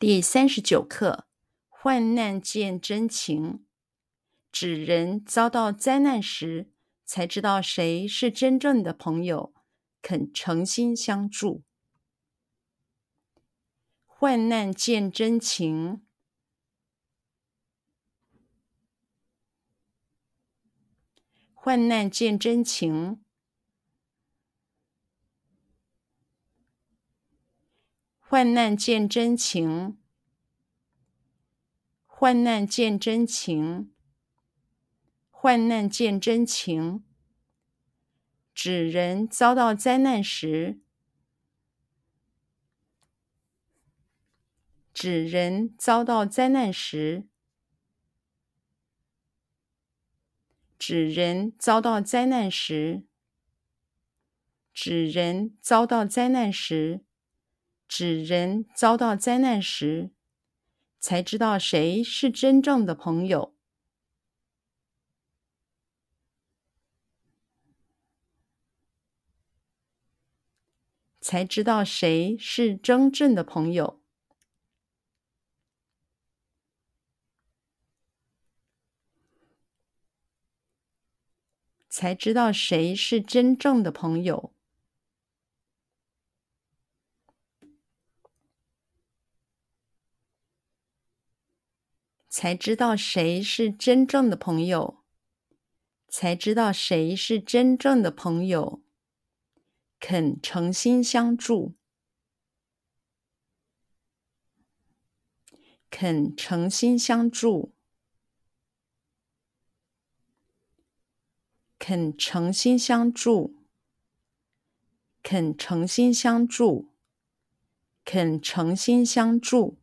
第三十九课：患难见真情。指人遭到灾难时，才知道谁是真正的朋友，肯诚心相助。患难见真情。患难见真情。患难见真情，患难见真情，患难见真情。指人遭到灾难时，指人遭到灾难时，指人遭到灾难时，指人遭到灾难时。指人遭到灾难时，才知道谁是真正的朋友。才知道谁是真正的朋友。才知道谁是真正的朋友。才知道谁是真正的朋友，才知道谁是真正的朋友，肯诚心相助，肯诚心相助，肯诚心相助，肯诚心相助，肯诚心相助。